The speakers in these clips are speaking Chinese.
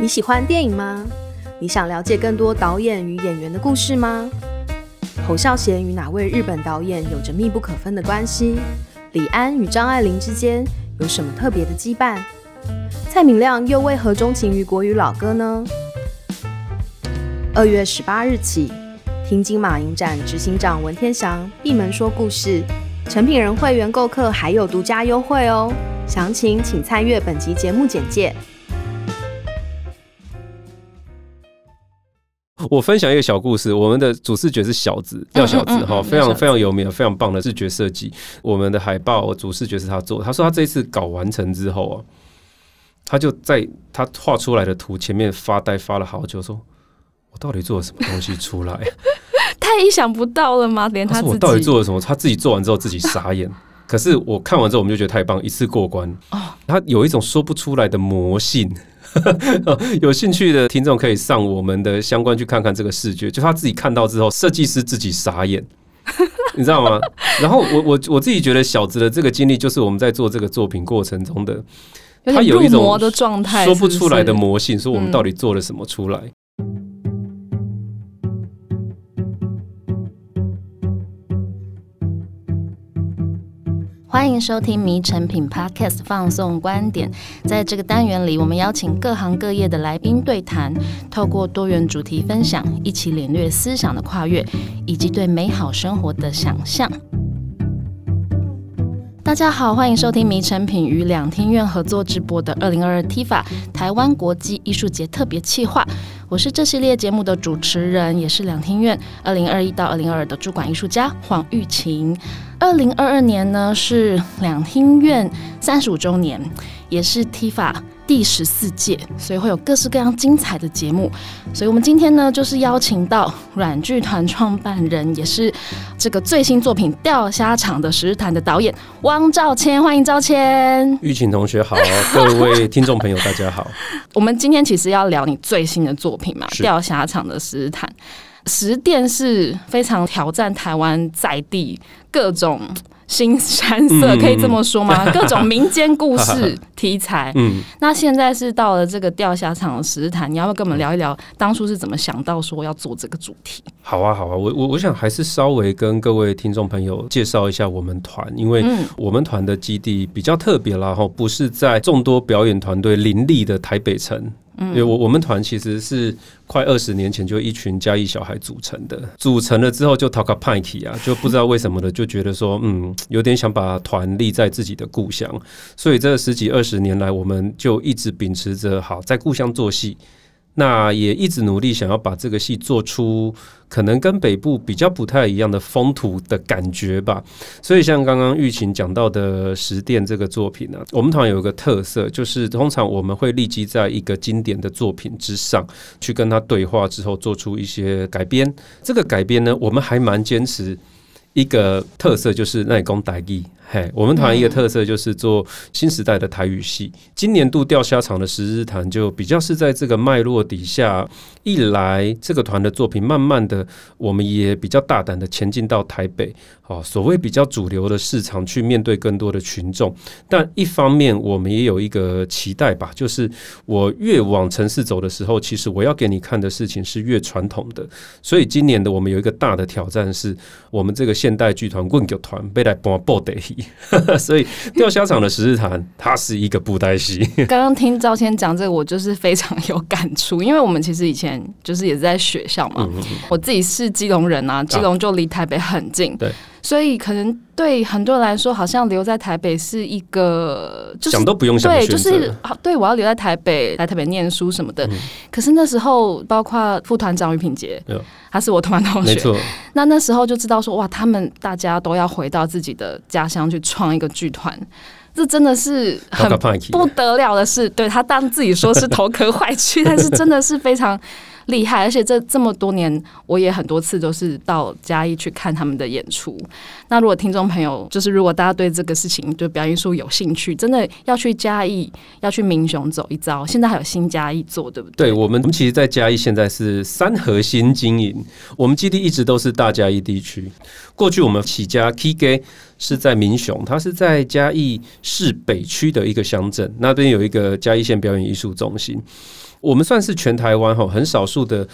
你喜欢电影吗？你想了解更多导演与演员的故事吗？侯孝贤与哪位日本导演有着密不可分的关系？李安与张爱玲之间有什么特别的羁绊？蔡明亮又为何钟情于国语老歌呢？二月十八日起，听金马影展执行长文天祥闭门说故事，诚品人会员购客还有独家优惠哦！详情请参阅本集节目简介。我分享一个小故事，我们的主视觉是小子，廖小子哈，非常非常有名，非常棒的视觉设计。我们的海报主视觉是他做，他说他这一次搞完成之后啊，他就在他画出来的图前面发呆发了好久，说：“我到底做了什么东西出来？” 太意想不到了吗？连他自己我到底做了什么？他自己做完之后自己傻眼。可是我看完之后，我们就觉得太棒，一次过关。他有一种说不出来的魔性。有兴趣的听众可以上我们的相关去看看这个视觉，就他自己看到之后，设计师自己傻眼，你知道吗？然后我我我自己觉得小子的这个经历，就是我们在做这个作品过程中的，他有一种说不出来的魔性，说我们到底做了什么出来。欢迎收听《迷成品 Podcast》放送观点。在这个单元里，我们邀请各行各业的来宾对谈，透过多元主题分享，一起领略思想的跨越，以及对美好生活的想象。大家好，欢迎收听《迷成品》与两厅院合作直播的二零二二 TIFA 台湾国际艺术节特别企划。我是这系列节目的主持人，也是两厅院二零二一到二零二二的主管艺术家黄玉琴。二零二二年呢是两厅院三十五周年，也是 TIFA 第十四届，所以会有各式各样精彩的节目。所以我们今天呢就是邀请到软剧团创办人，也是这个最新作品《钓虾场的石潭》的导演汪兆谦，欢迎兆谦。玉琴同学好，各位听众朋友大家好。我们今天其实要聊你最新的作品嘛，《钓虾场的十日谈》。十店是非常挑战台湾在地各种腥膻色，可以这么说吗？各种民间故事 题材。嗯，那现在是到了这个钓虾场的十日谈，你要不要跟我们聊一聊当初是怎么想到说要做这个主题？好啊，好啊，我我我想还是稍微跟各位听众朋友介绍一下我们团，因为我们团的基地比较特别啦，哈，不是在众多表演团队林立的台北城。因为我我们团其实是快二十年前就一群嘉义小孩组成的，组成了之后就 talk pike 啊，就不知道为什么的，就觉得说嗯，有点想把团立在自己的故乡，所以这十几二十年来，我们就一直秉持着好在故乡做戏。那也一直努力想要把这个戏做出可能跟北部比较不太一样的风土的感觉吧。所以像刚刚玉琴讲到的十殿这个作品呢，我们团有一个特色，就是通常我们会立即在一个经典的作品之上去跟他对话之后，做出一些改编。这个改编呢，我们还蛮坚持一个特色，就是耐工台语。嘿，我们团一个特色就是做新时代的台语戏。今年度钓虾场的十日谈就比较是在这个脉络底下，一来这个团的作品，慢慢的我们也比较大胆的前进到台北，哦，所谓比较主流的市场去面对更多的群众。但一方面我们也有一个期待吧，就是我越往城市走的时候，其实我要给你看的事情是越传统的。所以今年的我们有一个大的挑战，是我们这个现代剧团棍剧团被来搬布袋戏。所以钓虾场的十日谈，它是一个布袋戏。刚刚听赵谦讲这个，我就是非常有感触，因为我们其实以前就是也是在学校嘛。我自己是基隆人啊，基隆就离台北很近。对。所以可能对很多人来说，好像留在台北是一个，就是想都不用想，对，就是对我要留在台北，来台北念书什么的。嗯、可是那时候，包括副团长于品杰，他是我同班同学，那那时候就知道说，哇，他们大家都要回到自己的家乡去创一个剧团，这真的是很不得了的事。对他当自己说是头壳坏去，但是真的是非常。厉害，而且这这么多年，我也很多次都是到嘉义去看他们的演出。那如果听众朋友，就是如果大家对这个事情对表演艺术有兴趣，真的要去嘉义，要去民雄走一遭。现在还有新嘉义做，对不对？对，我们我们其实，在嘉义现在是三核心经营，我们基地一直都是大嘉义地区。过去我们起家 K 是在民雄，它是在嘉义市北区的一个乡镇，那边有一个嘉义县表演艺术中心。我们算是全台湾哈很少数的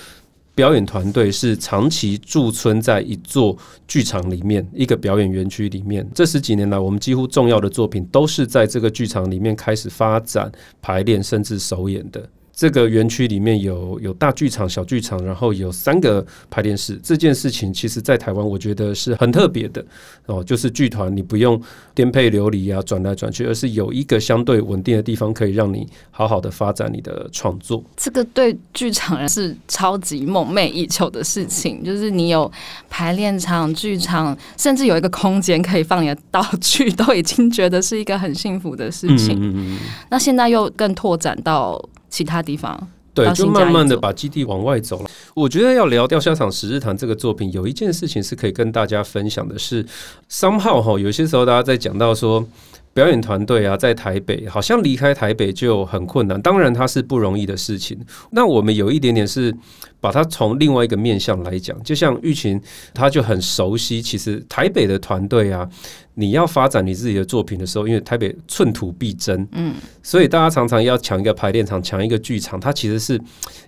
表演团队是长期驻村在一座剧场里面，一个表演园区里面。这十几年来，我们几乎重要的作品都是在这个剧场里面开始发展、排练，甚至首演的。这个园区里面有有大剧场、小剧场，然后有三个排练室。这件事情其实，在台湾我觉得是很特别的哦，就是剧团你不用颠沛流离啊，转来转去，而是有一个相对稳定的地方，可以让你好好的发展你的创作。这个对剧场人是超级梦寐以求的事情，就是你有排练场、剧场，甚至有一个空间可以放你的道具，都已经觉得是一个很幸福的事情。嗯，那现在又更拓展到。其他地方，对，就慢慢的把基地往外走了。我觉得要聊《钓虾场十日谈》这个作品，有一件事情是可以跟大家分享的是，是 somehow 哈，有些时候大家在讲到说。表演团队啊，在台北好像离开台北就很困难。当然，它是不容易的事情。那我们有一点点是把它从另外一个面向来讲，就像玉琴，他就很熟悉。其实台北的团队啊，你要发展你自己的作品的时候，因为台北寸土必争，嗯，所以大家常常要抢一个排练场，抢一个剧场。它其实是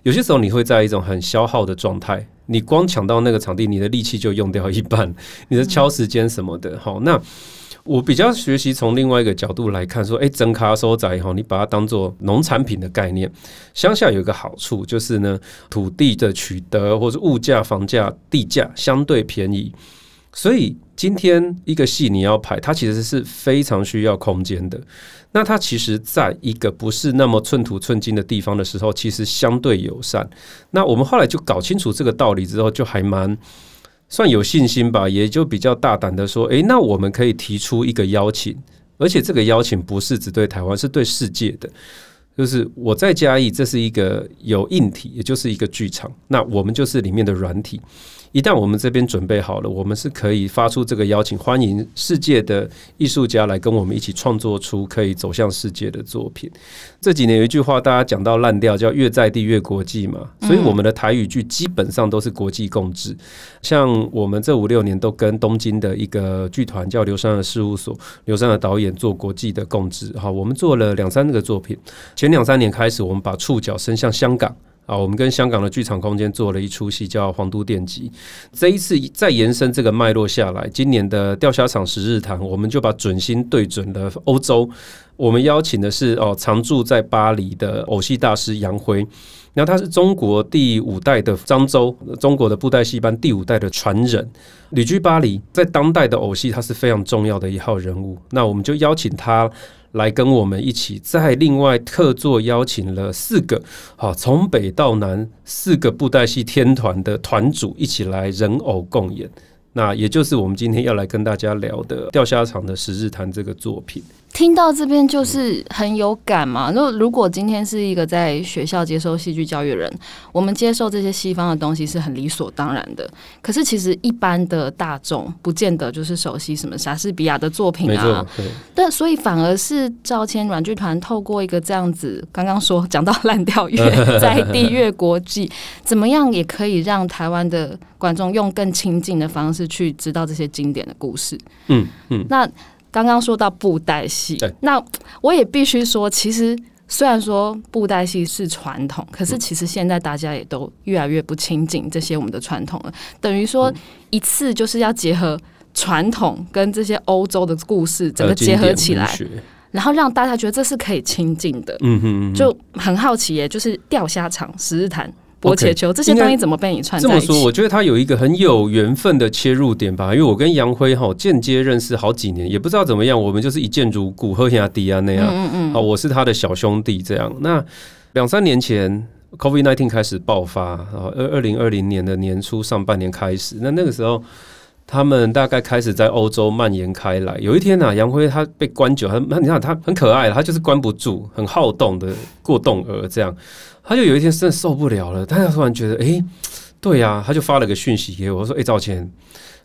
有些时候你会在一种很消耗的状态。你光抢到那个场地，你的力气就用掉一半，你的敲时间什么的。好，那。我比较学习从另外一个角度来看，说，哎，增卡收窄以后，你把它当做农产品的概念。乡下有一个好处，就是呢，土地的取得或者物价、房价、地价相对便宜，所以今天一个戏你要拍，它其实是非常需要空间的。那它其实在一个不是那么寸土寸金的地方的时候，其实相对友善。那我们后来就搞清楚这个道理之后，就还蛮。算有信心吧，也就比较大胆的说，诶，那我们可以提出一个邀请，而且这个邀请不是只对台湾，是对世界的。就是我在嘉义，这是一个有硬体，也就是一个剧场，那我们就是里面的软体。一旦我们这边准备好了，我们是可以发出这个邀请，欢迎世界的艺术家来跟我们一起创作出可以走向世界的作品。这几年有一句话，大家讲到烂掉，叫“越在地越国际”嘛，所以我们的台语剧基本上都是国际共制。像我们这五六年都跟东京的一个剧团叫刘山的事务所，刘山的导演做国际的共治。好，我们做了两三个作品。前两三年开始，我们把触角伸向香港。啊，我们跟香港的剧场空间做了一出戏，叫《皇都电击》。这一次再延伸这个脉络下来，今年的钓虾场十日谈，我们就把准星对准了欧洲。我们邀请的是哦，常住在巴黎的偶戏大师杨辉。那他是中国第五代的漳州，中国的布袋戏班第五代的传人，旅居巴黎，在当代的偶戏他是非常重要的一号人物。那我们就邀请他。来跟我们一起，再另外特作邀请了四个，好，从北到南四个布袋戏天团的团主一起来人偶共演，那也就是我们今天要来跟大家聊的《钓虾场的十日谈》这个作品。听到这边就是很有感嘛。那如果今天是一个在学校接受戏剧教育的人，我们接受这些西方的东西是很理所当然的。可是其实一般的大众不见得就是熟悉什么莎士比亚的作品啊。但所以反而是赵谦软剧团透过一个这样子，刚刚说讲到烂掉乐在地越国际，怎么样也可以让台湾的观众用更亲近的方式去知道这些经典的故事。嗯嗯，那。刚刚说到布袋戏，那我也必须说，其实虽然说布袋戏是传统，可是其实现在大家也都越来越不亲近这些我们的传统了。等于说一次就是要结合传统跟这些欧洲的故事整个结合起来，然后让大家觉得这是可以亲近的。嗯哼，就很好奇耶，就是钓虾场十日谈。博切球这些东西怎么被你串在一起？这么说，我觉得他有一个很有缘分的切入点吧。因为我跟杨辉哈间接认识好几年，也不知道怎么样，我们就是一见如故，喝下迪啊那样。嗯嗯。啊，我是他的小兄弟这样。那两三年前 Covid nineteen 开始爆发，然后二二零二零年的年初上半年开始，那那个时候他们大概开始在欧洲蔓延开来。有一天呢、啊，杨辉他被关久，他你看他很可爱，他就是关不住，很好动的过动儿这样。他就有一天真的受不了了，但他突然觉得，哎、对呀、他就发了个讯息给我，说，哎、赵谦，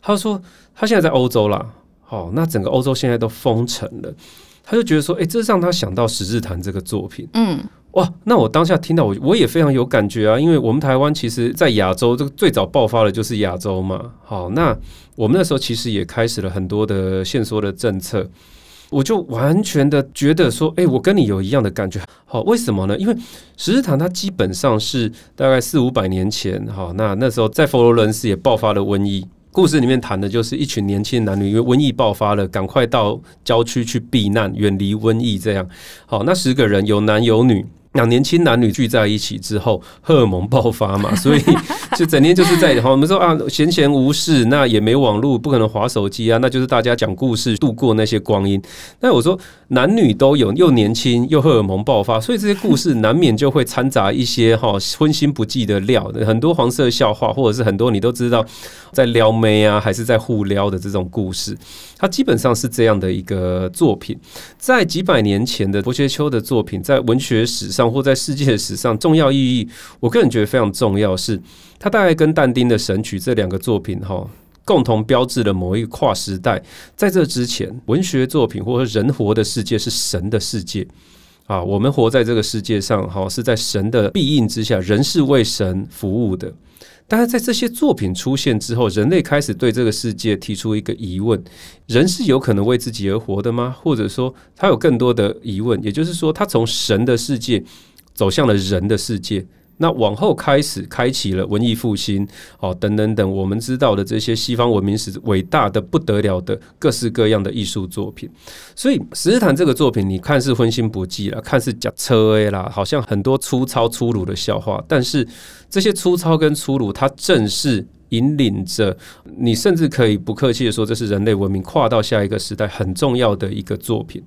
他说他现在在欧洲啦，好，那整个欧洲现在都封城了，他就觉得说，哎、这让他想到《十日谈》这个作品，嗯。哇，那我当下听到我我也非常有感觉啊，因为我们台湾其实，在亚洲这个最早爆发的就是亚洲嘛。好，那我们那时候其实也开始了很多的限缩的政策，我就完全的觉得说，哎，我跟你有一样的感觉。好，为什么呢？因为十日谈它基本上是大概四五百年前，哈，那那时候在佛罗伦斯也爆发了瘟疫。故事里面谈的就是一群年轻男女，因为瘟疫爆发了，赶快到郊区去避难，远离瘟疫。这样，好，那十个人有男有女。两年轻男女聚在一起之后，荷尔蒙爆发嘛，所以就整天就是在，我们说啊，闲闲无事，那也没网络，不可能划手机啊，那就是大家讲故事度过那些光阴。那我说男女都有，又年轻又荷尔蒙爆发，所以这些故事 难免就会掺杂一些哈荤腥不忌的料，很多黄色笑话，或者是很多你都知道在撩妹啊，还是在互撩的这种故事。它基本上是这样的一个作品，在几百年前的伯学秋的作品，在文学史上或在世界史上重要意义，我个人觉得非常重要。是它大概跟但丁的《神曲》这两个作品哈，共同标志了某一个跨时代。在这之前，文学作品或者人活的世界是神的世界啊，我们活在这个世界上哈，是在神的庇应之下，人是为神服务的。但是在这些作品出现之后，人类开始对这个世界提出一个疑问：人是有可能为自己而活的吗？或者说，他有更多的疑问，也就是说，他从神的世界走向了人的世界。那往后开始开启了文艺复兴，哦，等等等，我们知道的这些西方文明史伟大的不得了的各式各样的艺术作品。所以《十日谈》这个作品，你看似荤腥不忌了，看似假车 A 啦，好像很多粗糙粗鲁的笑话，但是这些粗糙跟粗鲁，它正是引领着你，甚至可以不客气的说，这是人类文明跨到下一个时代很重要的一个作品。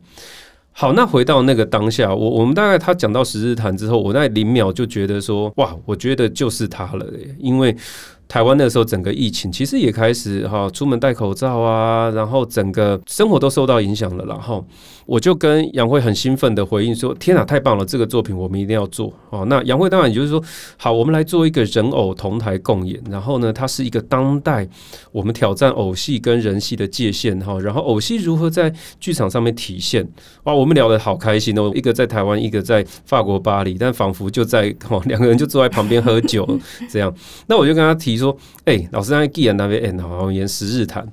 好，那回到那个当下，我我们大概他讲到《十日谈》之后，我在零秒就觉得说，哇，我觉得就是他了，因为。台湾那时候整个疫情其实也开始哈，出门戴口罩啊，然后整个生活都受到影响了。然后我就跟杨慧很兴奋的回应说：“天哪，太棒了！这个作品我们一定要做哦。”那杨慧当然就是说：“好，我们来做一个人偶同台共演。然后呢，它是一个当代我们挑战偶戏跟人戏的界限哈。然后偶戏如何在剧场上面体现？哇，我们聊得好开心哦！一个在台湾，一个在法国巴黎，但仿佛就在哦，两个人就坐在旁边喝酒这样。那我就跟他提。你说，哎、老师让既然那边演好，演十日谈，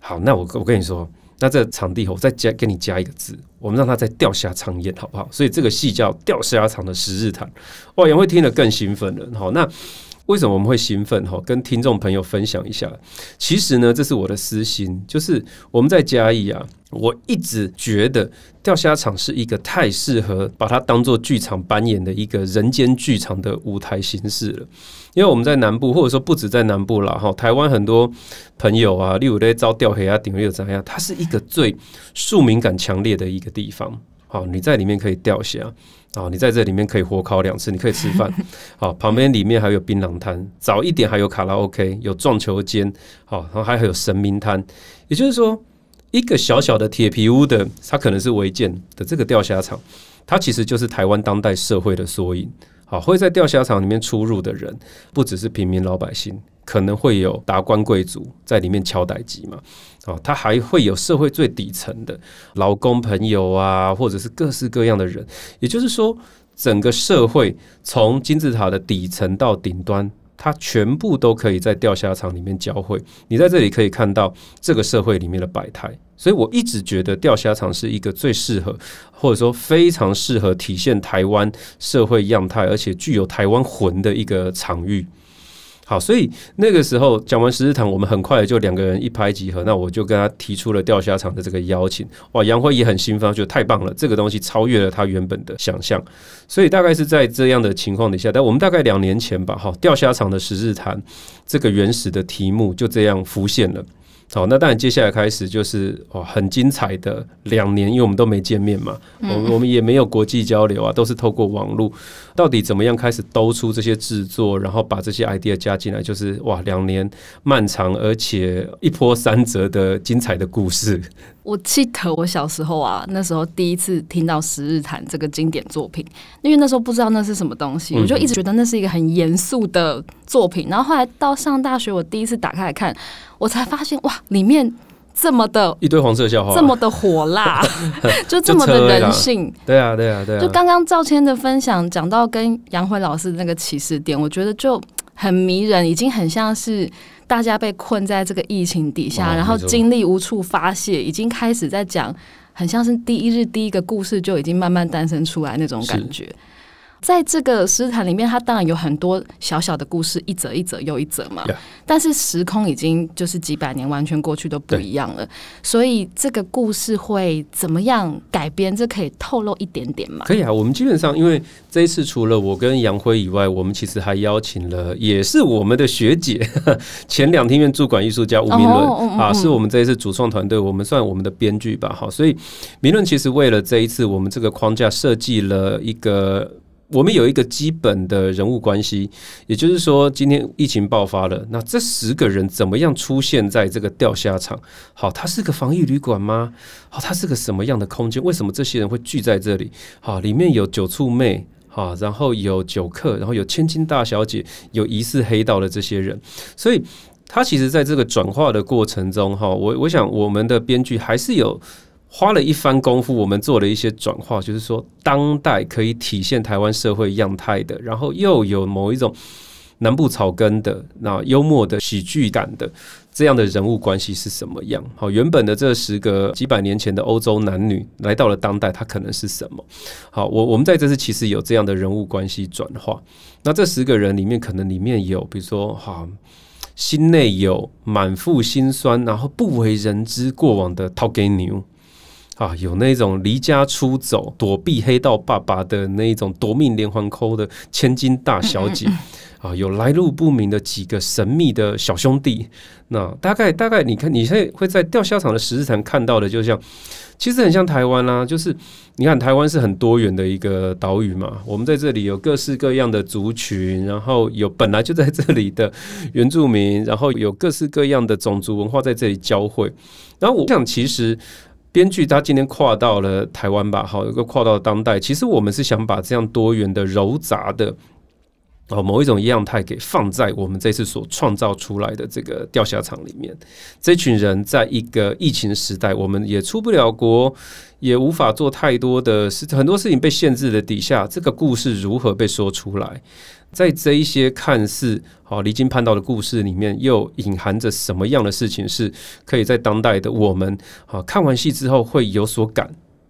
好，那我我跟你说，那这个场地我再加给你加一个字，我们让他再钓虾场演好不好？所以这个戏叫钓虾场的十日谈，哇，杨会听得更兴奋了。好，那。为什么我们会兴奋？哈，跟听众朋友分享一下。其实呢，这是我的私心，就是我们在嘉义啊，我一直觉得钓虾场是一个太适合把它当做剧场扮演的一个人间剧场的舞台形式了。因为我们在南部，或者说不止在南部啦，哈，台湾很多朋友啊，例如在招钓黑啊、顶又怎样，它是一个最庶民感强烈的一个地方。好，你在里面可以钓虾。好，你在这里面可以火烤两次，你可以吃饭。好，旁边里面还有槟榔摊，早一点还有卡拉 OK，有撞球间。好，然后还有神明摊。也就是说，一个小小的铁皮屋的，它可能是违建的这个钓虾场，它其实就是台湾当代社会的缩影。好，会在钓虾场里面出入的人，不只是平民老百姓。可能会有达官贵族在里面敲代机嘛？哦，他还会有社会最底层的劳工朋友啊，或者是各式各样的人。也就是说，整个社会从金字塔的底层到顶端，它全部都可以在钓虾场里面交汇。你在这里可以看到这个社会里面的百态。所以我一直觉得钓虾场是一个最适合，或者说非常适合体现台湾社会样态，而且具有台湾魂的一个场域。好，所以那个时候讲完十日谈，我们很快就两个人一拍即合。那我就跟他提出了钓虾场的这个邀请。哇，杨辉也很兴奋，觉得太棒了，这个东西超越了他原本的想象。所以大概是在这样的情况底下，但我们大概两年前吧，哈，钓虾场的十日谈这个原始的题目就这样浮现了。好，那当然接下来开始就是哦，很精彩的两年，因为我们都没见面嘛，我们我们也没有国际交流啊，都是透过网络。到底怎么样开始兜出这些制作，然后把这些 idea 加进来，就是哇，两年漫长而且一波三折的精彩的故事。我记得我小时候啊，那时候第一次听到《十日谈》这个经典作品，因为那时候不知道那是什么东西，我就一直觉得那是一个很严肃的作品。然后后来到上大学，我第一次打开来看，我才发现哇，里面这么的一堆黄色笑话，这么的火辣，就这么的人性。对啊，对啊，对啊。就刚刚赵谦的分享讲到跟杨辉老师那个起始点，我觉得就很迷人，已经很像是。大家被困在这个疫情底下，然后精力无处发泄，已经开始在讲，很像是第一日第一个故事就已经慢慢诞生出来那种感觉。在这个诗坛里面，它当然有很多小小的故事，一则一则又一则嘛。但是时空已经就是几百年完全过去都不一样了，所以这个故事会怎么样改编？这可以透露一点点吗？可以啊，我们基本上因为这一次除了我跟杨辉以外，我们其实还邀请了也是我们的学姐，前两厅院驻馆艺术家吴明伦、oh, um, um. 啊，是我们这一次主创团队，我们算我们的编剧吧。好，所以明伦其实为了这一次我们这个框架设计了一个。我们有一个基本的人物关系，也就是说，今天疫情爆发了，那这十个人怎么样出现在这个钓虾场？好，它是个防疫旅馆吗？好，它是个什么样的空间？为什么这些人会聚在这里？好，里面有酒促妹，好，然后有酒客，然后有千金大小姐，有疑似黑道的这些人，所以他其实在这个转化的过程中，哈，我我想我们的编剧还是有。花了一番功夫，我们做了一些转化，就是说，当代可以体现台湾社会样态的，然后又有某一种南部草根的那幽默的喜剧感的这样的人物关系是什么样？好，原本的这十个几百年前的欧洲男女来到了当代，他可能是什么？好，我我们在这次其实有这样的人物关系转化。那这十个人里面，可能里面有，比如说，哈，心内有满腹心酸，然后不为人知过往的头家娘。啊，有那种离家出走、躲避黑道爸爸的那种夺命连环扣的千金大小姐，啊，有来路不明的几个神秘的小兄弟。那大概大概，你看，你现在会在钓虾场的十字谈看到的，就像其实很像台湾啦，就是你看台湾是很多元的一个岛屿嘛，我们在这里有各式各样的族群，然后有本来就在这里的原住民，然后有各式各样的种族文化在这里交汇。然后我想，其实。编剧他今天跨到了台湾吧，好，一个跨到当代。其实我们是想把这样多元的、糅杂的哦某一种样态给放在我们这次所创造出来的这个钓虾场里面。这群人在一个疫情时代，我们也出不了国，也无法做太多的事，很多事情被限制的底下，这个故事如何被说出来？在这一些看似好离经叛道的故事里面，又隐含着什么样的事情，是可以在当代的我们啊看完戏之后会有所感，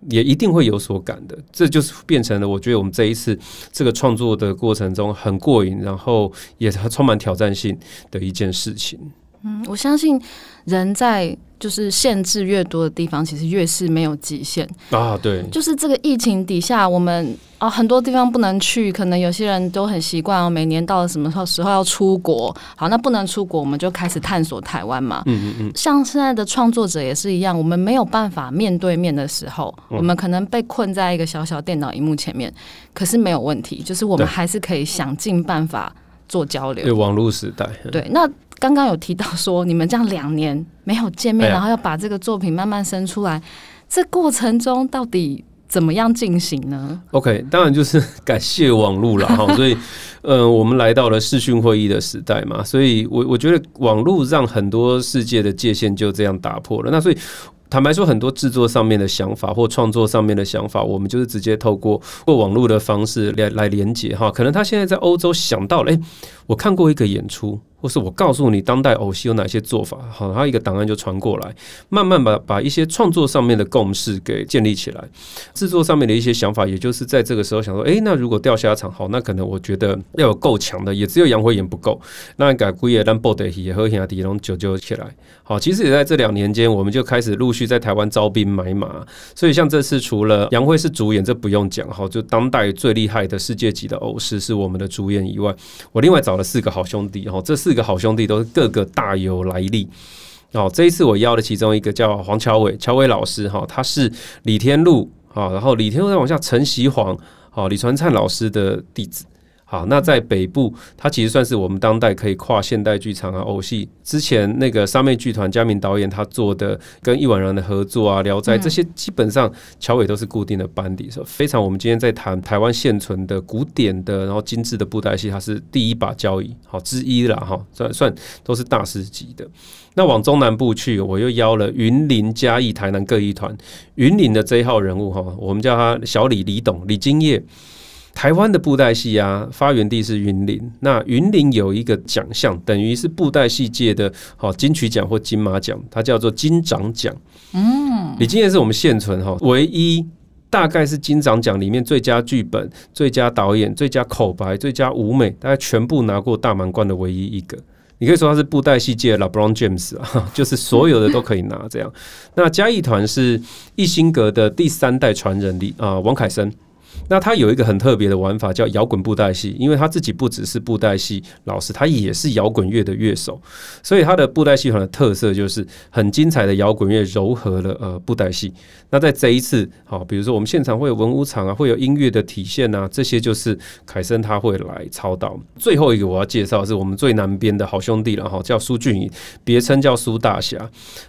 也一定会有所感的。这就是变成了我觉得我们这一次这个创作的过程中很过瘾，然后也充满挑战性的一件事情。嗯，我相信人在。就是限制越多的地方，其实越是没有极限啊。对，就是这个疫情底下，我们啊很多地方不能去，可能有些人都很习惯哦，每年到了什么时候时候要出国。好，那不能出国，我们就开始探索台湾嘛。嗯嗯嗯。像现在的创作者也是一样，我们没有办法面对面的时候，我们可能被困在一个小小电脑荧幕前面，可是没有问题，就是我们还是可以想尽办法做交流。对，网络时代。对，那。刚刚有提到说，你们这样两年没有见面，然后要把这个作品慢慢生出来，这过程中到底怎么样进行呢？OK，当然就是 感谢网络了哈。所以，呃，我们来到了视讯会议的时代嘛，所以我我觉得网络让很多世界的界限就这样打破了。那所以。坦白说，很多制作上面的想法或创作上面的想法，我们就是直接透过过网络的方式来来连接哈。可能他现在在欧洲想到了，诶，我看过一个演出，或是我告诉你当代偶戏有哪些做法，好，他一个档案就传过来，慢慢把把一些创作上面的共识给建立起来，制作上面的一些想法，也就是在这个时候想说，诶，那如果钓虾场好，那可能我觉得要有够强的，也只有杨辉演不够，那改归也让布袋戏也和兄弟拢揪揪起来。好，其实也在这两年间，我们就开始陆续在台湾招兵买马。所以像这次，除了杨辉是主演，这不用讲哈，就当代最厉害的世界级的偶师是我们的主演以外，我另外找了四个好兄弟哦，这四个好兄弟都是各个大有来历。哦，这一次我邀的其中一个叫黄乔伟，乔伟老师哈，他是李天禄啊，然后李天禄再往下陈习煌，好，李传灿老师的弟子。好，那在北部，它其实算是我们当代可以跨现代剧场啊、偶戏。之前那个三妹剧团嘉明导演他做的跟易婉然的合作啊，《聊斋》这些基本上乔伟都是固定的班底，是非常。我们今天在谈台湾现存的古典的，然后精致的布袋戏，它是第一把交椅，好之一啦，哈，算算都是大师级的。那往中南部去，我又邀了云林、嘉义、台南各一团。云林的这一号人物哈，我们叫他小李李董李金叶。台湾的布袋戏啊，发源地是云林。那云林有一个奖项，等于是布袋戏界的好金曲奖或金马奖，它叫做金长奖。嗯，李金燕是我们现存哈唯一，大概是金长奖里面最佳剧本、最佳导演、最佳口白、最佳舞美，大概全部拿过大满贯的唯一一个。你可以说他是布袋戏界的 LeBron James 啊，就是所有的都可以拿这样。那嘉义团是艺兴阁的第三代传人李啊王凯生。那他有一个很特别的玩法，叫摇滚布袋戏，因为他自己不只是布袋戏老师，他也是摇滚乐的乐手，所以他的布袋戏团的特色就是很精彩的摇滚乐柔合了呃布袋戏。那在这一次，好，比如说我们现场会有文武场啊，会有音乐的体现啊，这些就是凯森他会来操刀。最后一个我要介绍是我们最南边的好兄弟了哈，叫苏俊颖，别称叫苏大侠。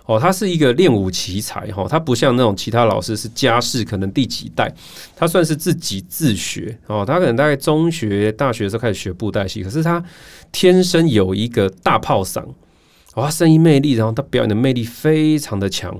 哦，他是一个练武奇才哈，他不像那种其他老师是家世可能第几代，他算是自己。自学哦，他可能大概中学、大学的时候开始学布袋戏，可是他天生有一个大炮嗓，哦，他声音魅力，然后他表演的魅力非常的强，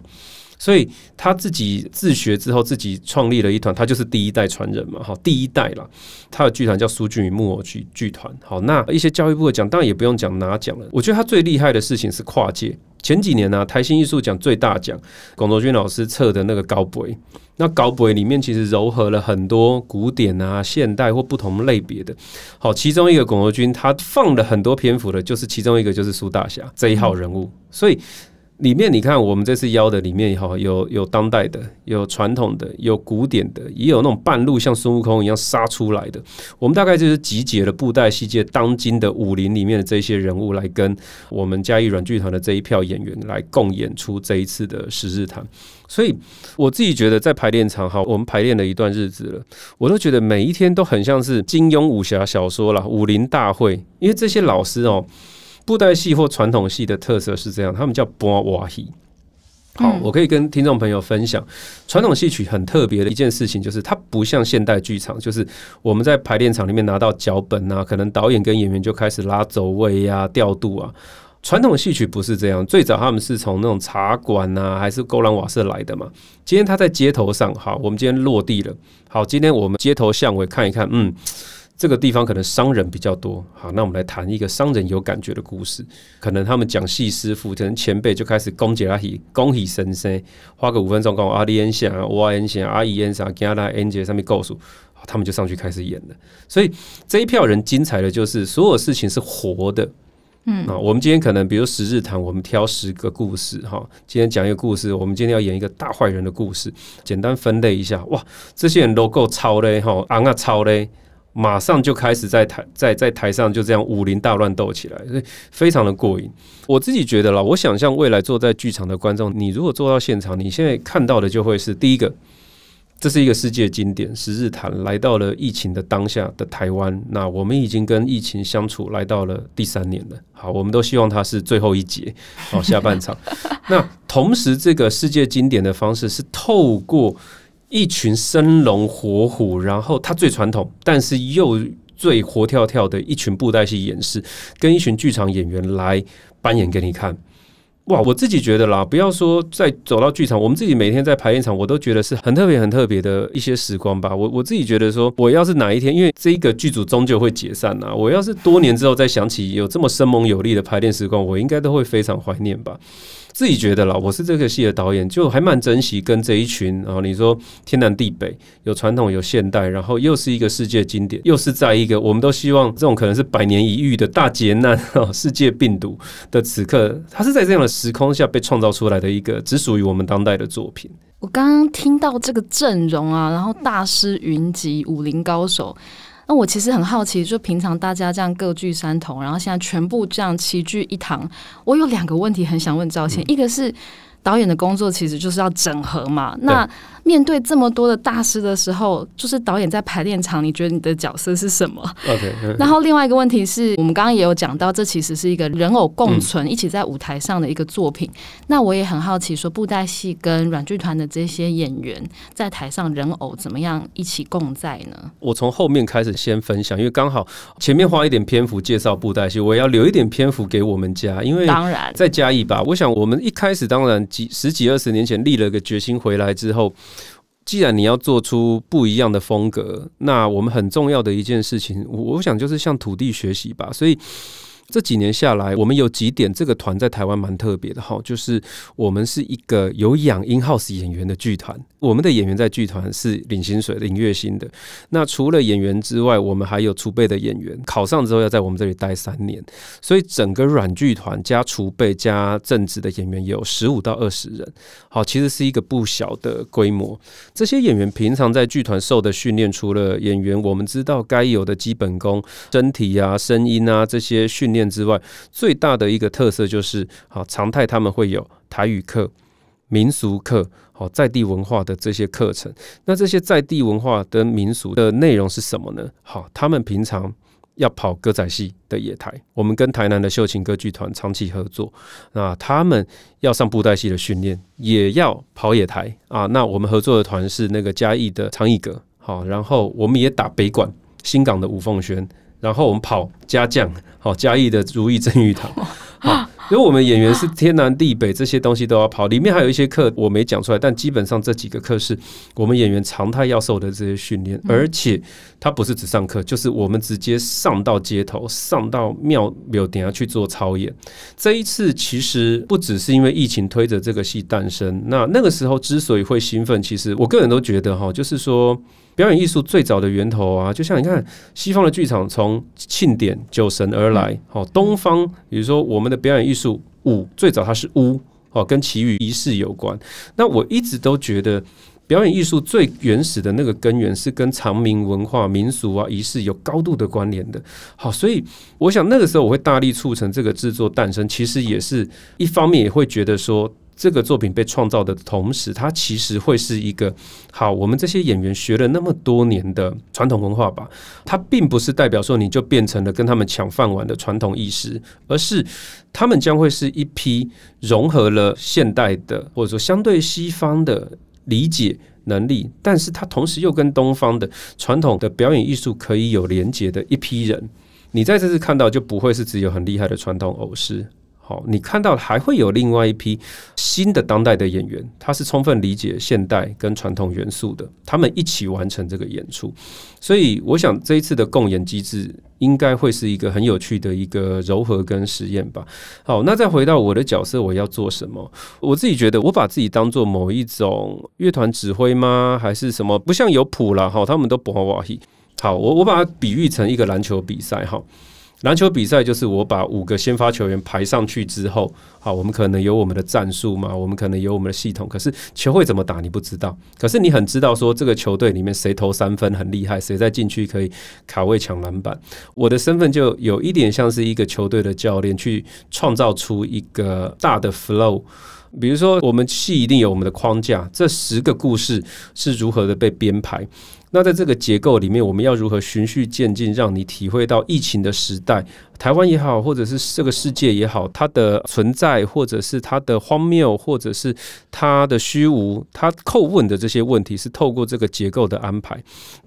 所以他自己自学之后，自己创立了一团，他就是第一代传人嘛，好，第一代了。他的剧团叫苏俊宇木偶剧剧团，好，那一些教育部的奖当然也不用讲拿奖了，我觉得他最厉害的事情是跨界。前几年呢、台新艺术奖最大奖，龚卓军老师策的那个高杯，那高杯里面其实糅合了很多古典啊、现代或不同类别的。好，其中一个龚卓军他放了很多篇幅的，就是其中一个就是苏大侠这一号人物，所以。里面你看，我们这次邀的里面也好，有有当代的，有传统的，有古典的，也有那种半路像孙悟空一样杀出来的。我们大概就是集结了布袋戏界当今的武林里面的这些人物，来跟我们嘉义软剧团的这一票演员来共演出这一次的十日谈。所以我自己觉得，在排练场哈，我们排练了一段日子了，我都觉得每一天都很像是金庸武侠小说啦，武林大会，因为这些老师哦。布袋戏或传统戏的特色是这样，他们叫播瓦戏。好，我可以跟听众朋友分享，传统戏曲很特别的一件事情，就是它不像现代剧场，就是我们在排练场里面拿到脚本啊，可能导演跟演员就开始拉走位呀、啊、调度啊。传统戏曲不是这样，最早他们是从那种茶馆啊，还是勾栏瓦舍来的嘛。今天他在街头上，好，我们今天落地了，好，今天我们街头巷尾看一看，嗯。这个地方可能商人比较多，好，那我们来谈一个商人有感觉的故事。可能他们讲戏师傅，可能前辈就开始恭喜阿喜，恭喜神仙，花个五分钟跟我阿弟恩祥、我恩祥、阿姨恩祥、跟阿拉恩杰上面告诉，他们就上去开始演了。所以这一票人精彩的就是所有事情是活的，嗯，啊，我们今天可能比如十日谈，我们挑十个故事，哈，今天讲一个故事，我们今天要演一个大坏人的故事，简单分类一下，哇，这些人都够超嘞，哈，昂啊超嘞。马上就开始在台在在台上就这样武林大乱斗起来，所以非常的过瘾。我自己觉得啦，我想象未来坐在剧场的观众，你如果坐到现场，你现在看到的就会是第一个，这是一个世界经典《十日谈》，来到了疫情的当下的台湾。那我们已经跟疫情相处来到了第三年了。好，我们都希望它是最后一节，好，下半场。那同时，这个世界经典的方式是透过。一群生龙活虎，然后他最传统，但是又最活跳跳的一群布袋戏演示，跟一群剧场演员来扮演给你看。哇，我自己觉得啦，不要说再走到剧场，我们自己每天在排练场，我都觉得是很特别、很特别的一些时光吧。我我自己觉得说，我要是哪一天，因为这一个剧组终究会解散啊，我要是多年之后再想起有这么生猛有力的排练时光，我应该都会非常怀念吧。自己觉得啦，我是这个戏的导演，就还蛮珍惜跟这一群啊。你说天南地北，有传统有现代，然后又是一个世界经典，又是在一个我们都希望这种可能是百年一遇的大劫难 啊，世界病毒的此刻，它是在这样的时空下被创造出来的一个只属于我们当代的作品。我刚刚听到这个阵容啊，然后大师云集，武林高手。那我其实很好奇，就平常大家这样各据山头，然后现在全部这样齐聚一堂，我有两个问题很想问赵倩，嗯、一个是导演的工作其实就是要整合嘛，那。面对这么多的大师的时候，就是导演在排练场，你觉得你的角色是什么？OK。然后另外一个问题是我们刚刚也有讲到，这其实是一个人偶共存、嗯、一起在舞台上的一个作品。那我也很好奇，说布袋戏跟软剧团的这些演员在台上人偶怎么样一起共在呢？我从后面开始先分享，因为刚好前面花一点篇幅介绍布袋戏，我也要留一点篇幅给我们家，因为当然在嘉义吧。我想我们一开始当然几十几二十年前立了个决心，回来之后。既然你要做出不一样的风格，那我们很重要的一件事情，我想就是向土地学习吧。所以。这几年下来，我们有几点这个团在台湾蛮特别的哈，就是我们是一个有养 in-house 演员的剧团，我们的演员在剧团是领薪水、领月薪的。那除了演员之外，我们还有储备的演员，考上之后要在我们这里待三年，所以整个软剧团加储备加正职的演员有十五到二十人，好，其实是一个不小的规模。这些演员平常在剧团受的训练，除了演员我们知道该有的基本功，身体啊、声音啊这些训练。之外，最大的一个特色就是，好常态他们会有台语课、民俗课，好在地文化的这些课程。那这些在地文化的民俗的内容是什么呢？好，他们平常要跑歌仔戏的野台，我们跟台南的秀琴歌剧团长期合作。那他们要上布袋戏的训练，也要跑野台啊。那我们合作的团是那个嘉义的长义阁，好，然后我们也打北管、新港的吴凤轩。然后我们跑嘉将，好嘉义的如意正玉堂，好，因为我们演员是天南地北，这些东西都要跑。里面还有一些课我没讲出来，但基本上这几个课是我们演员常态要受的这些训练，而且它不是只上课，就是我们直接上到街头，上到庙庙底下去做操演。这一次其实不只是因为疫情推着这个戏诞生，那那个时候之所以会兴奋，其实我个人都觉得哈，就是说。表演艺术最早的源头啊，就像你看，西方的剧场从庆典酒神而来，好，东方比如说我们的表演艺术舞最早它是巫，好，跟祈雨仪式有关。那我一直都觉得表演艺术最原始的那个根源是跟长明文化、民俗啊、仪式有高度的关联的。好，所以我想那个时候我会大力促成这个制作诞生，其实也是一方面也会觉得说。这个作品被创造的同时，它其实会是一个好。我们这些演员学了那么多年的传统文化吧，它并不是代表说你就变成了跟他们抢饭碗的传统意识，而是他们将会是一批融合了现代的或者说相对西方的理解能力，但是它同时又跟东方的传统的表演艺术可以有连接的一批人。你在这次看到就不会是只有很厉害的传统偶师。好，你看到还会有另外一批新的当代的演员，他是充分理解现代跟传统元素的，他们一起完成这个演出。所以，我想这一次的共演机制应该会是一个很有趣的一个柔和跟实验吧。好，那再回到我的角色，我要做什么？我自己觉得，我把自己当做某一种乐团指挥吗？还是什么？不像有谱了哈，他们都不好。好，我我把它比喻成一个篮球比赛哈。篮球比赛就是我把五个先发球员排上去之后，好，我们可能有我们的战术嘛，我们可能有我们的系统，可是球会怎么打你不知道，可是你很知道说这个球队里面谁投三分很厉害，谁在禁区可以卡位抢篮板。我的身份就有一点像是一个球队的教练，去创造出一个大的 flow。比如说，我们戏一定有我们的框架，这十个故事是如何的被编排。那在这个结构里面，我们要如何循序渐进，让你体会到疫情的时代，台湾也好，或者是这个世界也好，它的存在，或者是它的荒谬，或者是它的虚无，它叩问的这些问题，是透过这个结构的安排。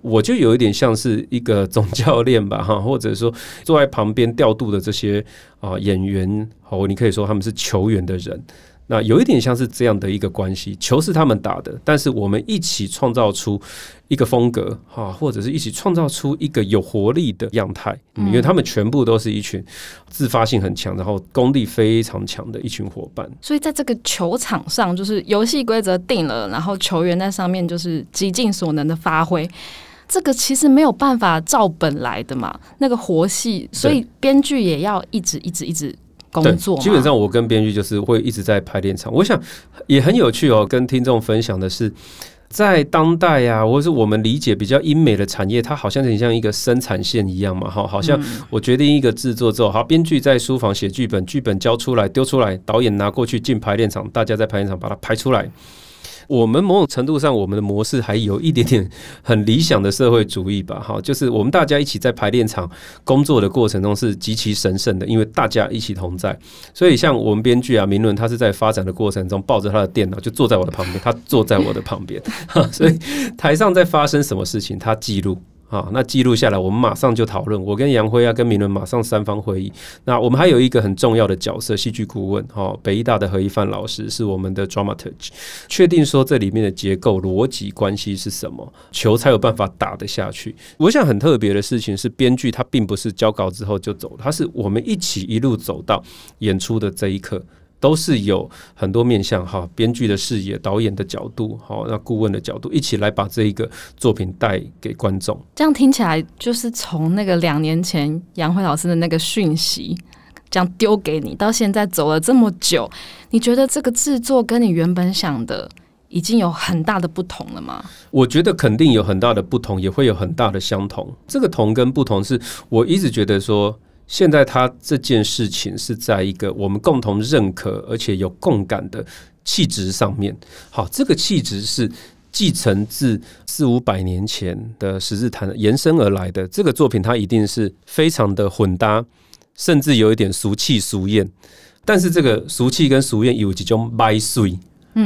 我就有一点像是一个总教练吧，哈，或者说坐在旁边调度的这些啊演员，好，你可以说他们是球员的人。那有一点像是这样的一个关系，球是他们打的，但是我们一起创造出一个风格哈，或者是一起创造出一个有活力的样态，因为他们全部都是一群自发性很强，然后功力非常强的一群伙伴。所以在这个球场上，就是游戏规则定了，然后球员在上面就是极尽所能的发挥。这个其实没有办法照本来的嘛，那个活戏，所以编剧也要一直一直一直。工作基本上我跟编剧就是会一直在排练场。我想也很有趣哦，跟听众分享的是，在当代啊，或者是我们理解比较英美的产业，它好像很像一个生产线一样嘛，哈，好像我决定一个制作之后，好，编剧在书房写剧本，剧本交出来丢出来，导演拿过去进排练场，大家在排练场把它排出来。我们某种程度上，我们的模式还有一点点很理想的社会主义吧，哈，就是我们大家一起在排练场工作的过程中是极其神圣的，因为大家一起同在。所以，像我们编剧啊，明伦他是在发展的过程中抱着他的电脑就坐在我的旁边，他坐在我的旁边，所以台上在发生什么事情，他记录。好，那记录下来，我们马上就讨论。我跟杨辉啊，跟明伦马上三方会议。那我们还有一个很重要的角色，戏剧顾问，哈，北艺大的何一范老师是我们的 dramaturg，确定说这里面的结构、逻辑关系是什么，球才有办法打得下去。我想很特别的事情是，编剧他并不是交稿之后就走，他是我们一起一路走到演出的这一刻。都是有很多面向哈，编剧的视野、导演的角度，好，那顾问的角度，一起来把这一个作品带给观众。这样听起来，就是从那个两年前杨辉老师的那个讯息，这样丢给你，到现在走了这么久，你觉得这个制作跟你原本想的已经有很大的不同了吗？我觉得肯定有很大的不同，也会有很大的相同。这个同跟不同，是我一直觉得说。现在他这件事情是在一个我们共同认可而且有共感的气质上面。好，这个气质是继承自四五百年前的十字谈延伸而来的。这个作品它一定是非常的混搭，甚至有一点俗气俗艳。但是这个俗气跟俗艳有几种掰碎，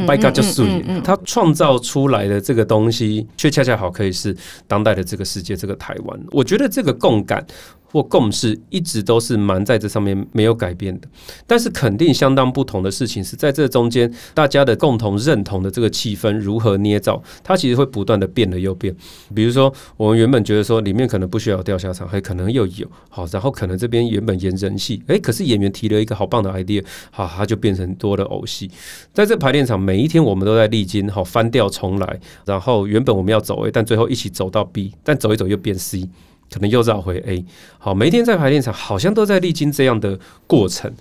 掰嘎就碎。他创造出来的这个东西，却恰恰好可以是当代的这个世界，这个台湾。我觉得这个共感。或共识一直都是瞒在这上面没有改变的，但是肯定相当不同的事情是在这中间，大家的共同认同的这个气氛如何捏造，它其实会不断的变了又变。比如说，我们原本觉得说里面可能不需要掉下场，还可能又有好，然后可能这边原本演人戏，诶，可是演员提了一个好棒的 idea，好，它就变成多了偶戏。在这排练场，每一天我们都在历经好翻掉重来，然后原本我们要走 A，但最后一起走到 B，但走一走又变 C。可能又绕回 A，好，每一天在排练场好像都在历经这样的过程。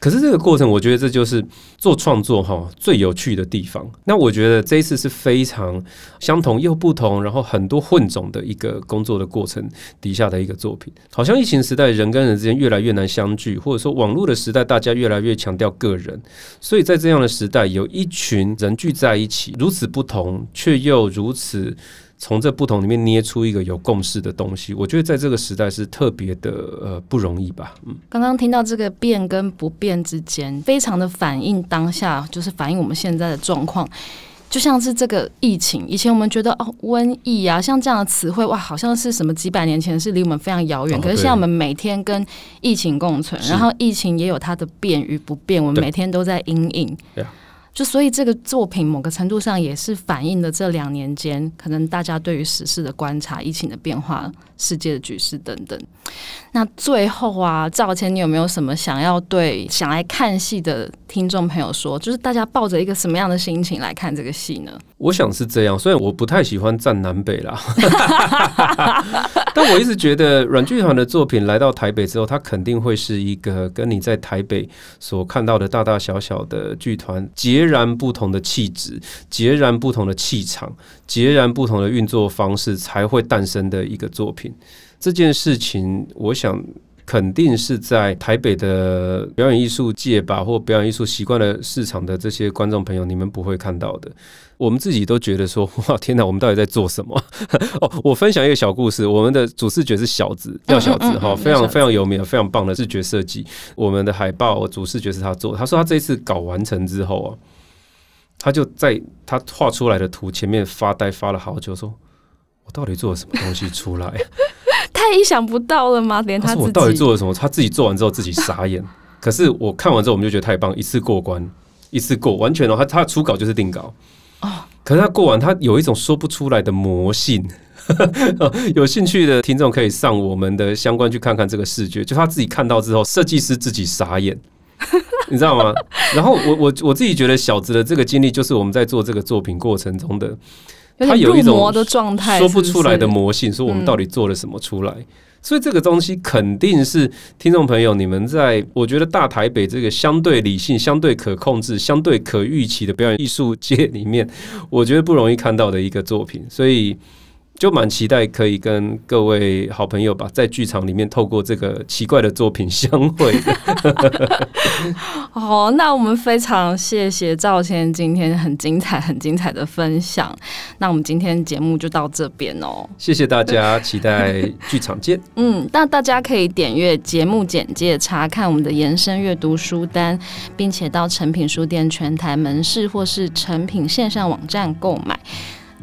可是这个过程，我觉得这就是做创作哈最有趣的地方。那我觉得这一次是非常相同又不同，然后很多混种的一个工作的过程底下的一个作品。好像疫情时代，人跟人之间越来越难相聚，或者说网络的时代，大家越来越强调个人。所以在这样的时代，有一群人聚在一起，如此不同，却又如此。从这不同里面捏出一个有共识的东西，我觉得在这个时代是特别的呃不容易吧。嗯，刚刚听到这个变跟不变之间，非常的反映当下，就是反映我们现在的状况。就像是这个疫情，以前我们觉得哦瘟疫啊，像这样的词汇哇，好像是什么几百年前是离我们非常遥远。可是现在我们每天跟疫情共存，然后疫情也有它的变与不变，我们每天都在阴影。对。就所以这个作品某个程度上也是反映了这两年间可能大家对于时事的观察、疫情的变化、世界的局势等等。那最后啊，赵谦，你有没有什么想要对想来看戏的听众朋友说？就是大家抱着一个什么样的心情来看这个戏呢？我想是这样，虽然我不太喜欢站南北啦，但我一直觉得阮剧团的作品来到台北之后，它肯定会是一个跟你在台北所看到的大大小小的剧团截然不同的气质、截然不同的气场、截然不同的运作方式才会诞生的一个作品。这件事情，我想肯定是在台北的表演艺术界吧，或表演艺术习惯了市场的这些观众朋友，你们不会看到的。我们自己都觉得说，哇，天哪，我们到底在做什么？哦，我分享一个小故事。我们的主视觉是小子，叫小子哈，非常非常有名，非常棒的视觉设计。我们的海报主视觉是他做的。他说他这一次搞完成之后啊，他就在他画出来的图前面发呆，发了好久，说我到底做了什么东西出来？太意想不到了吗？连他自己，我到底做了什么？他自己做完之后自己傻眼。可是我看完之后，我们就觉得太棒，一次过关，一次过，完全哦。他他初稿就是定稿哦。可是他过完，他有一种说不出来的魔性。有兴趣的听众可以上我们的相关去看看这个视觉。就他自己看到之后，设计师自己傻眼，你知道吗？然后我我我自己觉得小子的这个经历，就是我们在做这个作品过程中的。他有一种说不出来的魔性，说我们到底做了什么出来？所以这个东西肯定是听众朋友，你们在我觉得大台北这个相对理性、相对可控制、相对可预期的表演艺术界里面，我觉得不容易看到的一个作品，所以。就蛮期待可以跟各位好朋友吧，在剧场里面透过这个奇怪的作品相会的。好，那我们非常谢谢赵谦今天很精彩、很精彩的分享。那我们今天节目就到这边哦。谢谢大家，期待剧场见。嗯，那大家可以点阅节目简介，查看我们的延伸阅读书单，并且到诚品书店全台门市或是诚品线上网站购买。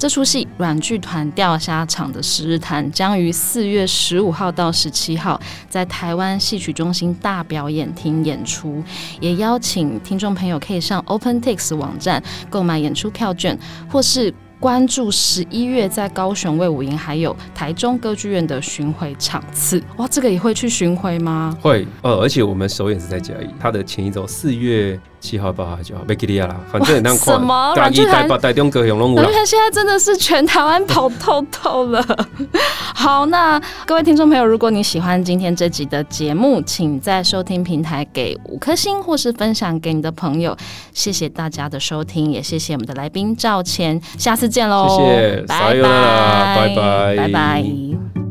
这出戏《软剧团钓虾场的十日谈》将于四月十五号到十七号在台湾戏曲中心大表演厅演出，也邀请听众朋友可以上 OpenTix 网站购买演出票券，或是关注十一月在高雄魏武营还有台中歌剧院的巡回场次。哇，这个也会去巡回吗？会，呃，而且我们首演是在嘉义，他的前一周四月。七号、八号就好，没给你啦。反正你那什么阮剧团台中高雄拢有。阮剧团现在真的是全台湾跑透透了。好，那各位听众朋友，如果你喜欢今天这集的节目，请在收听平台给五颗星，或是分享给你的朋友。谢谢大家的收听，也谢谢我们的来宾赵谦，下次见喽。谢谢，拜拜，拜拜，拜拜。